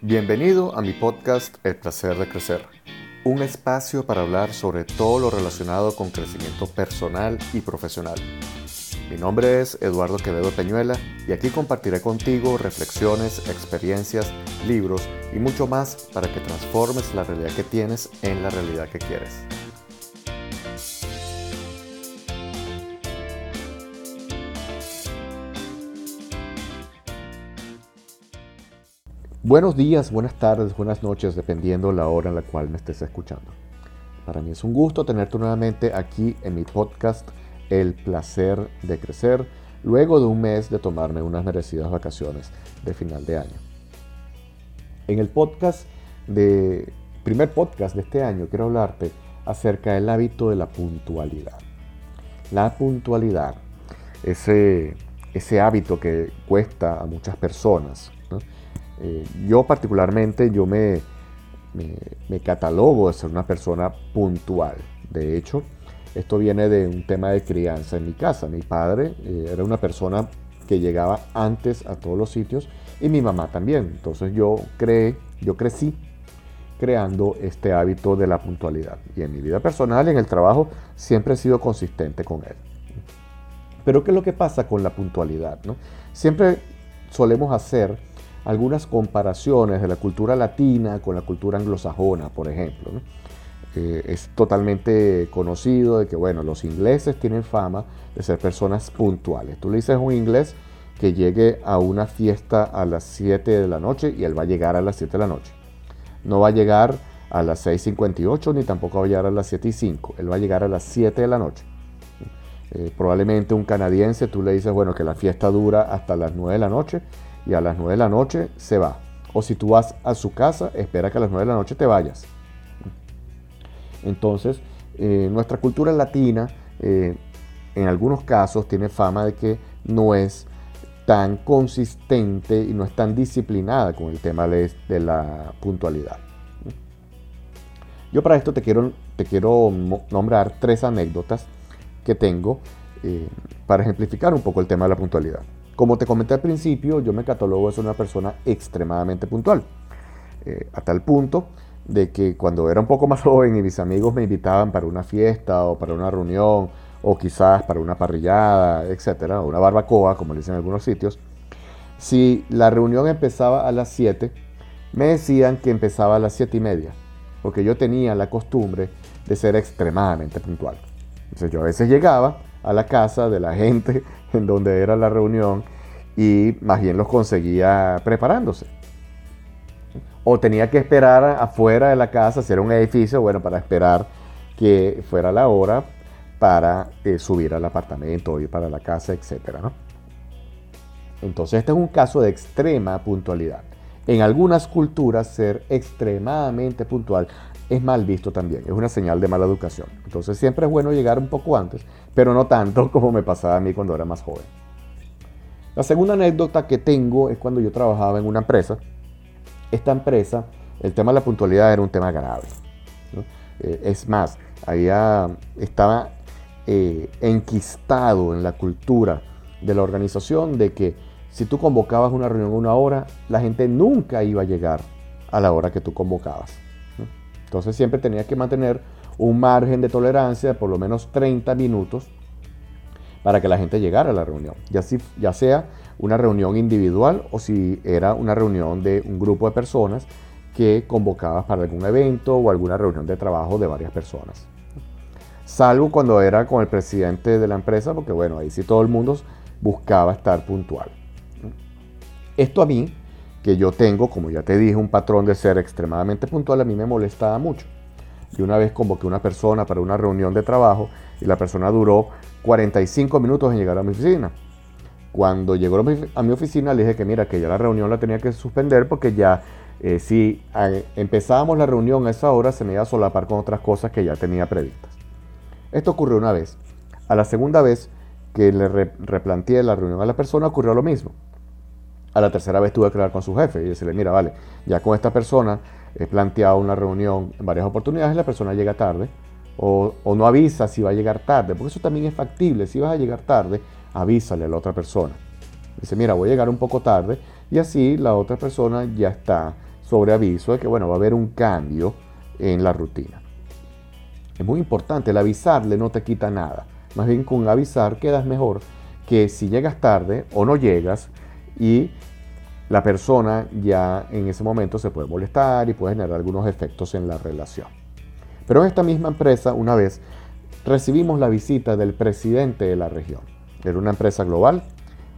Bienvenido a mi podcast El placer de crecer, un espacio para hablar sobre todo lo relacionado con crecimiento personal y profesional. Mi nombre es Eduardo Quevedo Peñuela y aquí compartiré contigo reflexiones, experiencias, libros y mucho más para que transformes la realidad que tienes en la realidad que quieres. Buenos días, buenas tardes, buenas noches, dependiendo la hora en la cual me estés escuchando. Para mí es un gusto tenerte nuevamente aquí en mi podcast El placer de crecer, luego de un mes de tomarme unas merecidas vacaciones de final de año. En el podcast de primer podcast de este año quiero hablarte acerca del hábito de la puntualidad. La puntualidad, ese, ese hábito que cuesta a muchas personas, eh, yo particularmente, yo me, me, catalogo de ser una persona puntual. De hecho, esto viene de un tema de crianza en mi casa. Mi padre eh, era una persona que llegaba antes a todos los sitios y mi mamá también. Entonces yo creé, yo crecí creando este hábito de la puntualidad. Y en mi vida personal, en el trabajo, siempre he sido consistente con él. Pero ¿qué es lo que pasa con la puntualidad? No? Siempre solemos hacer algunas comparaciones de la cultura latina con la cultura anglosajona, por ejemplo. Eh, es totalmente conocido de que, bueno, los ingleses tienen fama de ser personas puntuales. Tú le dices a un inglés que llegue a una fiesta a las 7 de la noche y él va a llegar a las 7 de la noche. No va a llegar a las 6.58 ni tampoco va a llegar a las 7 y 5. Él va a llegar a las 7 de la noche. Eh, probablemente un canadiense, tú le dices, bueno, que la fiesta dura hasta las 9 de la noche y a las 9 de la noche se va. O si tú vas a su casa, espera que a las 9 de la noche te vayas. Entonces, eh, nuestra cultura latina, eh, en algunos casos, tiene fama de que no es tan consistente y no es tan disciplinada con el tema de, la puntualidad. Yo para esto te quiero, te quiero nombrar tres anécdotas que tengo eh, para ejemplificar un poco el tema de la puntualidad. Como te comenté al principio, yo me catalogo de una persona extremadamente puntual. Eh, a tal punto de que cuando era un poco más joven y mis amigos me invitaban para una fiesta o para una reunión o quizás para una parrillada, etcétera, o una barbacoa, como le dicen en algunos sitios, si la reunión empezaba a las 7, me decían que empezaba a las 7 y media, porque yo tenía la costumbre de ser extremadamente puntual. Entonces yo a veces llegaba a la casa de la gente en donde era la reunión y más bien los conseguía preparándose. O tenía que esperar afuera de la casa, si era un edificio, bueno, para esperar que fuera la hora para eh, subir al apartamento ir para la casa, etc. Entonces este es un caso de extrema puntualidad. En algunas culturas ser extremadamente puntual es mal visto también, es una señal de mala educación. Entonces siempre es bueno llegar un poco antes, pero no tanto como me pasaba a mí cuando era más joven. La segunda anécdota que tengo es cuando yo trabajaba en una empresa. Esta empresa, el tema de la puntualidad era un tema grave. Eh, es más, había, estaba eh, enquistado en la cultura de la organización de que si tú convocabas una reunión una hora, la gente nunca iba a llegar a la hora que tú convocabas. Entonces siempre tenía que mantener un margen de tolerancia de por lo menos 30 minutos para que la gente llegara a la reunión, ya, ya sea una reunión individual o si era una reunión de un grupo de personas que convocabas para algún evento o alguna reunión de trabajo de varias personas. Salvo cuando era con el presidente de la empresa, porque bueno, ahí sí todo el mundo buscaba estar puntual. Esto a mí que yo tengo, como ya te dije, un patrón de ser extremadamente puntual, a mí me molestaba mucho. Y una vez convoqué una persona para una reunión de trabajo y la persona duró 45 minutos en llegar a mi oficina. Cuando llegó a mi oficina le dije que mira, que ya la reunión la tenía que suspender porque ya eh, si empezábamos la reunión a esa hora se me iba a solapar con otras cosas que ya tenía previstas. Esto ocurrió una vez. A la segunda vez que le replanteé la reunión a la persona ocurrió lo mismo. A la tercera vez tuve que hablar con su jefe y decirle, mira, vale, ya con esta persona he planteado una reunión en varias oportunidades, la persona llega tarde o, no avisa si va a llegar tarde, porque eso también es factible. Si vas a llegar tarde, avísale a la otra persona. Dice, mira, voy a llegar un poco tarde y así la otra persona ya está sobre aviso de que bueno, va a haber un cambio en la rutina. Es muy importante, el avisarle no te quita nada. Más bien con avisar quedas mejor que si llegas tarde o no llegas y la persona ya en ese momento se puede molestar y puede generar algunos efectos en la relación. Pero en esta misma empresa, una vez recibimos la visita del presidente de la región. Era una empresa global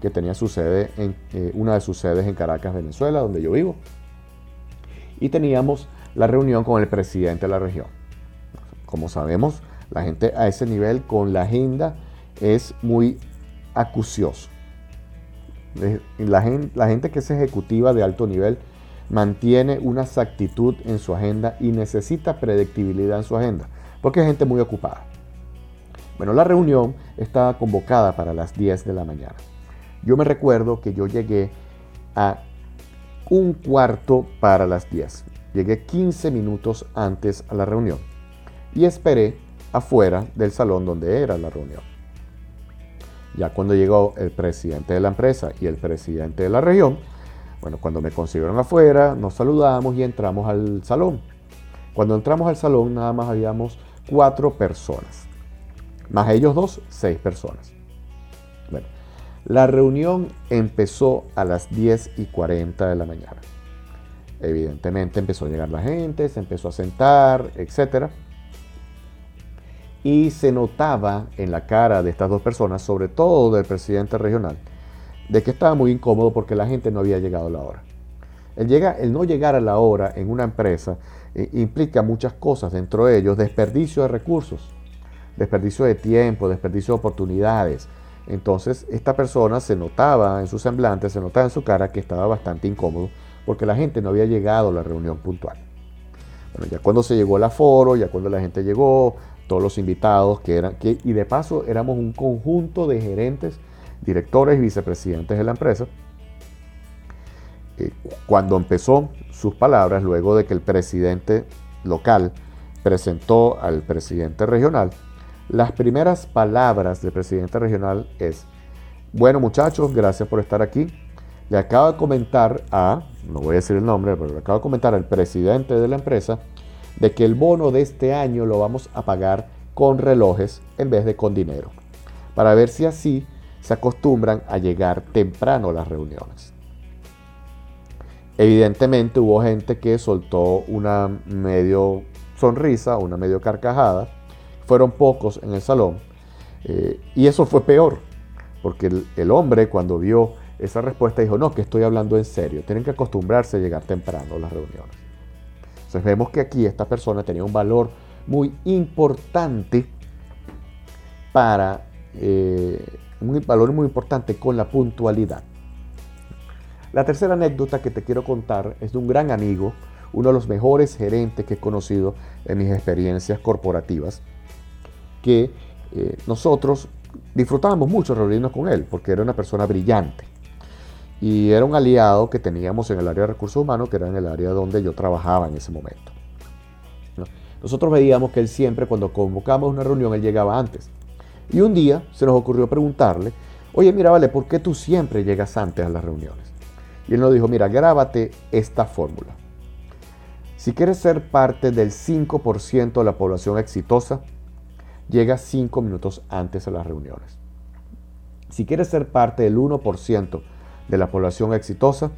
que tenía su sede en, eh, una de sus sedes en Caracas, Venezuela, donde yo vivo. Y teníamos la reunión con el presidente de la región. Como sabemos, la gente a ese nivel con la agenda es muy acucioso. La gente, que es ejecutiva de alto nivel mantiene una exactitud en su agenda y necesita predictibilidad en su agenda, porque es gente muy ocupada. Bueno, la reunión estaba convocada para las 10 de la mañana. Yo me recuerdo que yo llegué a un cuarto para las 10. Llegué 15 minutos antes a la reunión y esperé afuera del salón donde era la reunión. Ya cuando llegó el presidente de la empresa y el presidente de la región, bueno, cuando me consiguieron afuera, nos saludamos y entramos al salón. Cuando entramos al salón nada más habíamos cuatro personas. Más ellos dos, seis personas. Bueno, la reunión empezó a las 10 y 40 de la mañana. Evidentemente empezó a llegar la gente, se empezó a sentar, etc. Y se notaba en la cara de estas dos personas, sobre todo del presidente regional, de que estaba muy incómodo porque la gente no había llegado a la hora. El, no llegar a la hora en una empresa eh, implica muchas cosas, dentro de ellos desperdicio de recursos, desperdicio de tiempo, desperdicio de oportunidades. Entonces esta persona se notaba en su semblante, se notaba en su cara que estaba bastante incómodo porque la gente no había llegado a la reunión puntual. Bueno, ya cuando se llegó el aforo, ya cuando la gente llegó, todos los invitados que eran, y de paso éramos un conjunto de gerentes, directores y vicepresidentes de la empresa. Eh, cuando empezó sus palabras, luego de que el presidente local presentó al presidente regional, las primeras palabras del presidente regional es, bueno muchachos, gracias por estar aquí. Le acabo de comentar a, no voy a decir el nombre, pero le acabo de comentar al presidente de la empresa de que el bono de este año lo vamos a pagar con relojes en vez de con dinero, para ver si así se acostumbran a llegar temprano a las reuniones. Evidentemente hubo gente que soltó una medio sonrisa, una medio carcajada, fueron pocos en el salón. Eh, y eso fue peor, porque el, hombre cuando vio esa respuesta dijo, no, que estoy hablando en serio, tienen que acostumbrarse a llegar temprano a las reuniones. Entonces vemos que aquí esta persona tenía un valor muy importante para, eh, un valor muy importante con la puntualidad. La tercera anécdota que te quiero contar es de un gran amigo, uno de los mejores gerentes que he conocido en mis experiencias corporativas que eh, nosotros disfrutábamos mucho reunirnos con él, porque era una persona brillante. Y era un aliado que teníamos en el área de recursos humanos, que era en el área donde yo trabajaba en ese momento. Nosotros veíamos que él siempre, cuando convocamos una reunión, él llegaba antes. Y un día se nos ocurrió preguntarle, oye, mira, vale, ¿por qué tú siempre llegas antes a las reuniones? Y él nos dijo, mira, grábate esta fórmula. Si quieres ser parte del 5% de la población exitosa, llega cinco minutos antes a las reuniones. Si quieres ser parte del 1% de la población exitosa,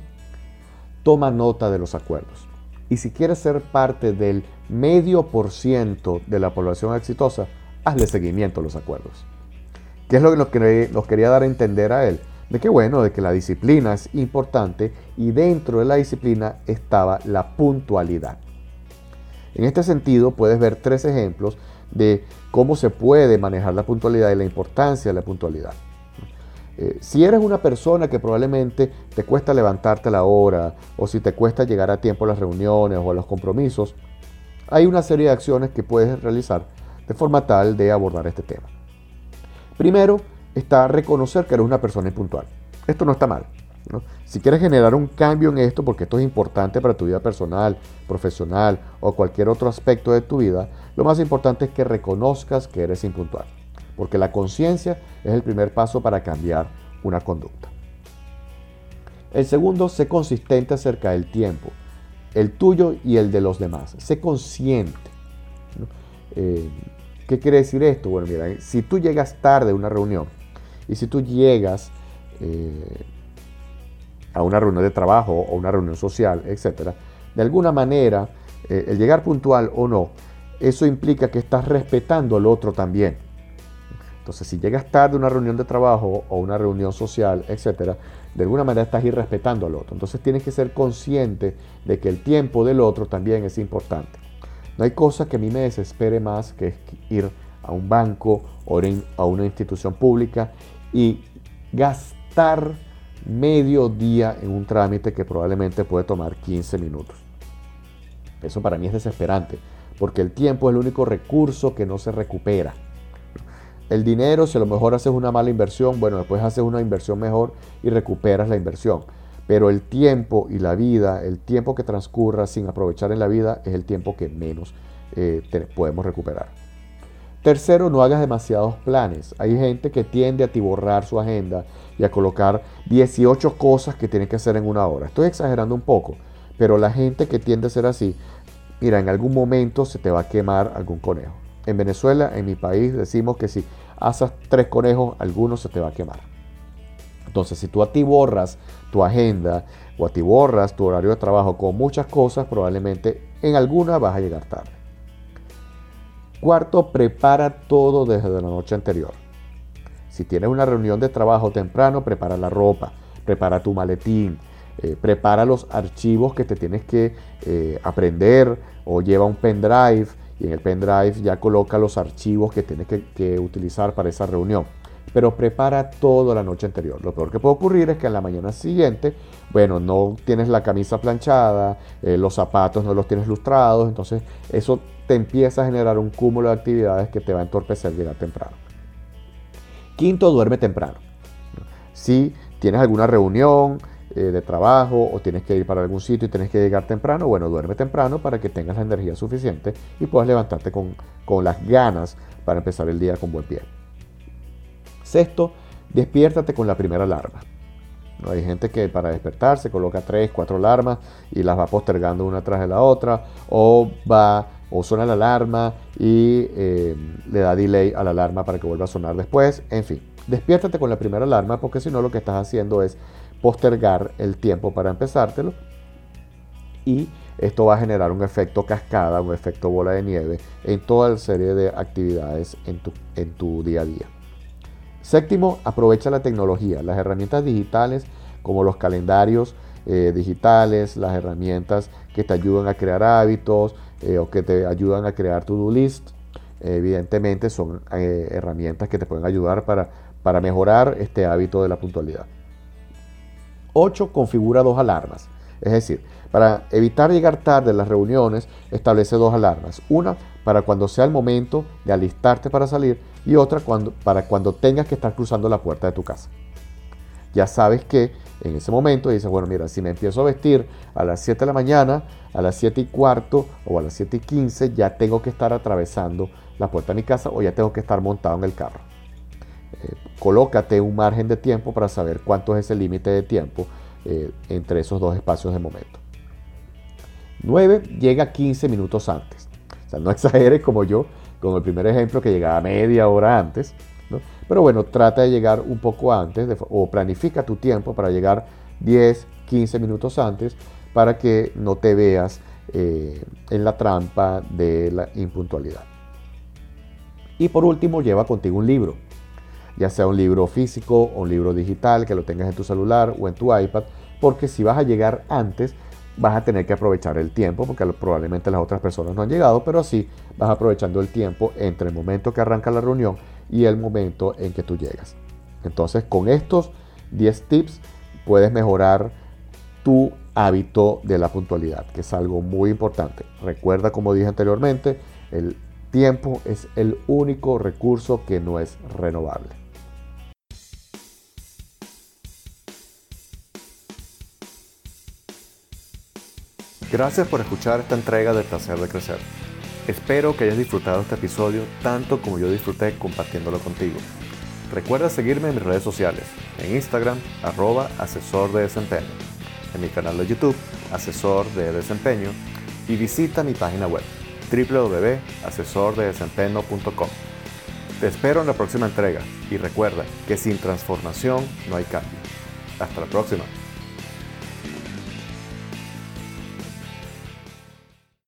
toma nota de los acuerdos. Y si quieres ser parte del medio por ciento de la población exitosa, hazle seguimiento a los acuerdos. ¿Qué es lo que nos quería dar a entender a él? De que bueno, de que la disciplina es importante y dentro de la disciplina estaba la puntualidad. En este sentido, puedes ver tres ejemplos de cómo se puede manejar la puntualidad y la importancia de la puntualidad. Eh, si eres una persona que probablemente te cuesta levantarte a la hora o si te cuesta llegar a tiempo a las reuniones o a los compromisos, hay una serie de acciones que puedes realizar de forma tal de abordar este tema. Primero está reconocer que eres una persona impuntual. Esto no está mal. Si quieres generar un cambio en esto, porque esto es importante para tu vida personal, profesional o cualquier otro aspecto de tu vida, lo más importante es que reconozcas que eres impuntual, porque la conciencia es el primer paso para cambiar una conducta. El segundo, sé consistente acerca del tiempo. el tuyo y el de los demás. Sé consciente. Eh, ¿Qué quiere decir esto? Bueno, mira, si tú llegas tarde a una reunión y si tú llegas eh, a una reunión de trabajo o una reunión social, etc., de alguna manera, eh, el llegar puntual o no, eso implica que estás respetando al otro también. Entonces, si llegas tarde a una reunión de trabajo o una reunión social, etcétera, de alguna manera estás irrespetando al otro. Entonces, tienes que ser consciente de que el tiempo del otro también es importante. No hay cosa que a mí me desespere más que ir a un banco o a una institución pública y gastar medio día en un trámite que probablemente puede tomar 15 minutos. Eso para mí es desesperante, porque el tiempo es el único recurso que no se recupera. El dinero, si a lo mejor haces una mala inversión, bueno, después haces una inversión mejor y recuperas la inversión. Pero el tiempo y la vida, el tiempo que transcurra sin aprovechar en la vida, es el tiempo que menos eh, podemos recuperar. Tercero, no hagas demasiados planes. Hay gente que tiende a tiborrar su agenda y a colocar 18 cosas que tienen que hacer en una hora. Estoy exagerando un poco, pero la gente que tiende a ser así, mira, en algún momento se te va a quemar algún conejo. En Venezuela, en mi país, decimos que si haces tres conejos, alguno se te va a quemar. Entonces, si tú atiborras tu agenda o atiborras tu horario de trabajo con muchas cosas, probablemente en alguna vas a llegar tarde. Cuarto, prepara todo desde la noche anterior. Si tienes una reunión de trabajo temprano, prepara la ropa, prepara tu maletín, eh, prepara los archivos que te tienes que eh, aprender o lleva un pendrive y en el pendrive ya coloca los archivos que tienes que, utilizar para esa reunión. Pero prepara todo la noche anterior. Lo peor que puede ocurrir es que en la mañana siguiente, bueno, no tienes la camisa planchada, eh, los zapatos no los tienes lustrados, entonces eso te empieza a generar un cúmulo de actividades que te va a entorpecer llegar temprano. Quinto, duerme temprano. Si tienes alguna reunión, eh, de trabajo o tienes que ir para algún sitio y tienes que llegar temprano, bueno, duerme temprano para que tengas la energía suficiente y puedas levantarte con, las ganas para empezar el día con buen pie. Sexto, despiértate con la primera alarma. ¿No? Hay gente que para despertarse coloca tres, cuatro alarmas y las va postergando una tras de la otra, o va o suena la alarma y eh, le da delay a la alarma para que vuelva a sonar después. En fin, despiértate con la primera alarma porque si no lo que estás haciendo es postergar el tiempo para empezártelo y esto va a generar un efecto cascada, un efecto bola de nieve en toda la serie de actividades en tu, en tu día a día. Séptimo, aprovecha la tecnología, las herramientas digitales como los calendarios eh, digitales, las herramientas que te ayudan a crear hábitos eh, o que te ayudan a crear to-do list. evidentemente son eh, herramientas que te pueden ayudar para, para mejorar este hábito de la puntualidad. 8. Configura dos alarmas. Es decir, para evitar llegar tarde a las reuniones, establece dos alarmas. Una para cuando sea el momento de alistarte para salir y otra cuando, para cuando tengas que estar cruzando la puerta de tu casa. Ya sabes que en ese momento dices, bueno, mira, si me empiezo a vestir a las 7 de la mañana, a las 7 y cuarto o a las 7 y 15, ya tengo que estar atravesando la puerta de mi casa o ya tengo que estar montado en el carro. Colócate un margen de tiempo para saber cuánto es ese límite de tiempo eh, entre esos dos espacios de momento. 9. Llega 15 minutos antes. O sea, no exageres como yo, con el primer ejemplo que llegaba media hora antes. Pero bueno, trata de llegar un poco antes o planifica tu tiempo para llegar 10, 15 minutos antes para que no te veas eh, en la trampa de la impuntualidad. Y por último, lleva contigo un libro ya sea un libro físico o un libro digital que lo tengas en tu celular o en tu iPad, porque si vas a llegar antes, vas a tener que aprovechar el tiempo, porque probablemente las otras personas no han llegado, pero así vas aprovechando el tiempo entre el momento que arranca la reunión y el momento en que tú llegas. Entonces, con estos 10 tips puedes mejorar tu hábito de la puntualidad, que es algo muy importante. Recuerda, como dije anteriormente, el tiempo es el único recurso que no es renovable. Gracias por escuchar esta entrega de Placer de Crecer. Espero que hayas disfrutado este episodio tanto como yo disfruté compartiéndolo contigo. Recuerda seguirme en mis redes sociales, en Instagram, arroba asesor de desempeño, en mi canal de YouTube, asesor de desempeño y visita mi página web www.asesordedesempeño.com. Te espero en la próxima entrega y recuerda que sin transformación no hay cambio. Hasta la próxima.